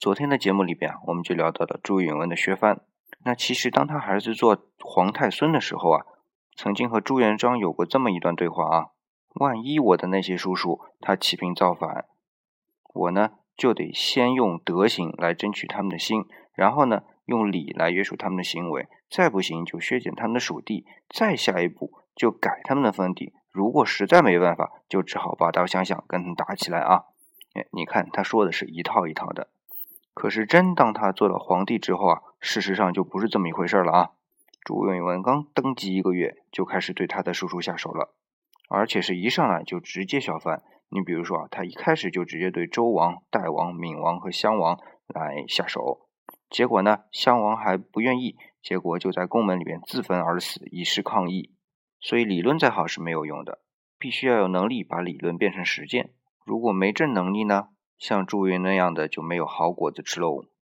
昨天的节目里边，我们就聊到了朱允炆的削藩。那其实当他儿子做皇太孙的时候啊，曾经和朱元璋有过这么一段对话啊：万一我的那些叔叔他起兵造反，我呢就得先用德行来争取他们的心，然后呢用礼来约束他们的行为，再不行就削减他们的属地，再下一步就改他们的封地。如果实在没办法，就只好拔刀相向，跟他们打起来啊！哎，你看他说的是一套一套的，可是真当他做了皇帝之后啊，事实上就不是这么一回事了啊！朱允炆刚登基一个月，就开始对他的叔叔下手了，而且是一上来就直接削藩。你比如说啊，他一开始就直接对周王、代王、闵王和襄王来下手，结果呢，襄王还不愿意，结果就在宫门里面自焚而死，以示抗议。所以理论再好是没有用的，必须要有能力把理论变成实践。如果没这能力呢，像朱云那样的就没有好果子吃喽。